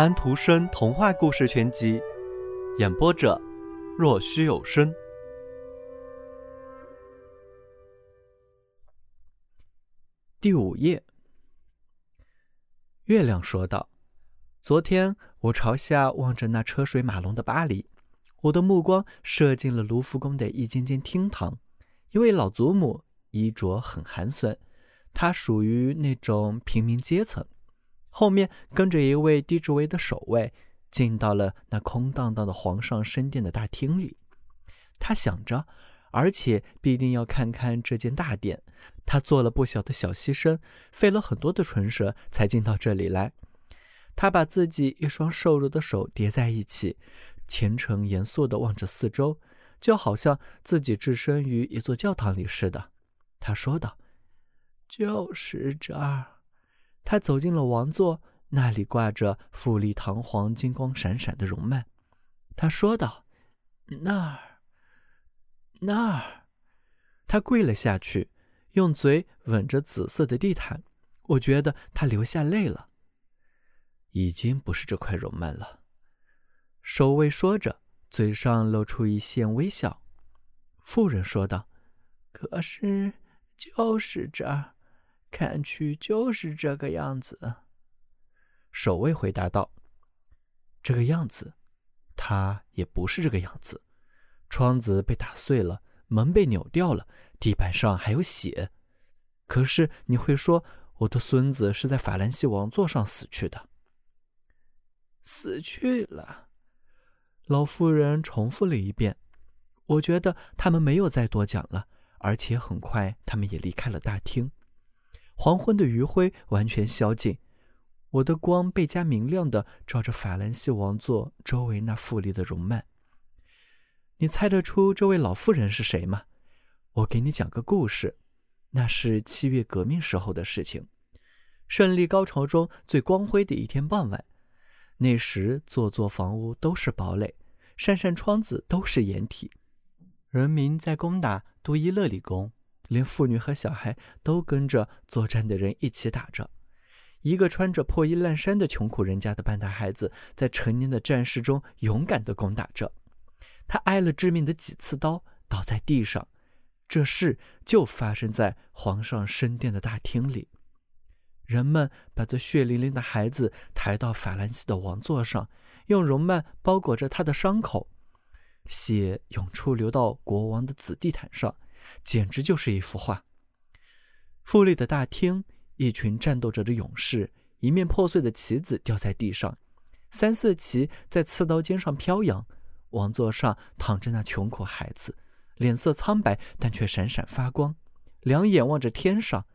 安徒生童话故事全集，演播者：若虚有声。第五页，月亮说道：“昨天我朝下望着那车水马龙的巴黎，我的目光射进了卢浮宫的一间间厅堂。一位老祖母衣着很寒酸，她属于那种平民阶层。”后面跟着一位低职位的守卫，进到了那空荡荡的皇上深殿的大厅里。他想着，而且必定要看看这间大殿。他做了不小的小牺牲，费了很多的唇舌，才进到这里来。他把自己一双瘦弱的手叠在一起，虔诚严肃地望着四周，就好像自己置身于一座教堂里似的。他说道：“就是这儿。”他走进了王座，那里挂着富丽堂皇、金光闪闪的绒幔。他说道：“那儿，那儿。”他跪了下去，用嘴吻着紫色的地毯。我觉得他流下泪了。已经不是这块绒幔了。守卫说着，嘴上露出一线微笑。妇人说道：“可是，就是这儿。”看去就是这个样子。守卫回答道：“这个样子，他也不是这个样子。窗子被打碎了，门被扭掉了，地板上还有血。可是你会说，我的孙子是在法兰西王座上死去的。死去了。”老妇人重复了一遍。我觉得他们没有再多讲了，而且很快他们也离开了大厅。黄昏的余晖完全消尽，我的光倍加明亮的照着法兰西王座周围那富丽的容幔。你猜得出这位老妇人是谁吗？我给你讲个故事，那是七月革命时候的事情，胜利高潮中最光辉的一天傍晚。那时座座房屋都是堡垒，扇扇窗子都是掩体，人民在攻打杜伊勒里宫。连妇女和小孩都跟着作战的人一起打着。一个穿着破衣烂衫的穷苦人家的半大孩子，在成年的战士中勇敢地攻打着。他挨了致命的几次刀，倒在地上。这事就发生在皇上升殿的大厅里。人们把这血淋淋的孩子抬到法兰西的王座上，用绒幔包裹着他的伤口，血涌出，流到国王的紫地毯上。简直就是一幅画。富丽的大厅，一群战斗着的勇士，一面破碎的旗子掉在地上，三色旗在刺刀尖上飘扬。王座上躺着那穷苦孩子，脸色苍白，但却闪闪发光，两眼望着天上，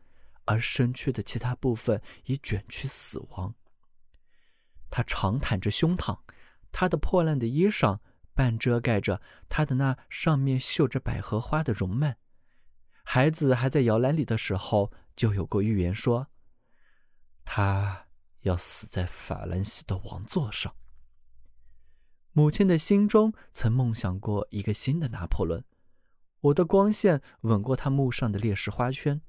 而身躯的其他部分已卷曲死亡。他长袒着胸膛，他的破烂的衣裳半遮盖着他的那上面绣着百合花的容幔。孩子还在摇篮里的时候，就有过预言说，他要死在法兰西的王座上。母亲的心中曾梦想过一个新的拿破仑。我的光线吻过他墓上的烈士花圈，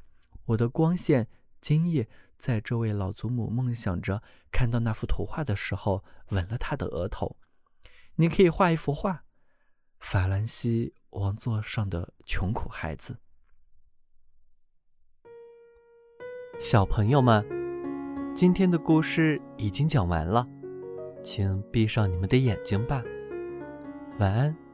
我的光线今夜在这位老祖母梦想着看到那幅图画的时候，吻了他的额头。你可以画一幅画，法兰西王座上的穷苦孩子。小朋友们，今天的故事已经讲完了，请闭上你们的眼睛吧，晚安。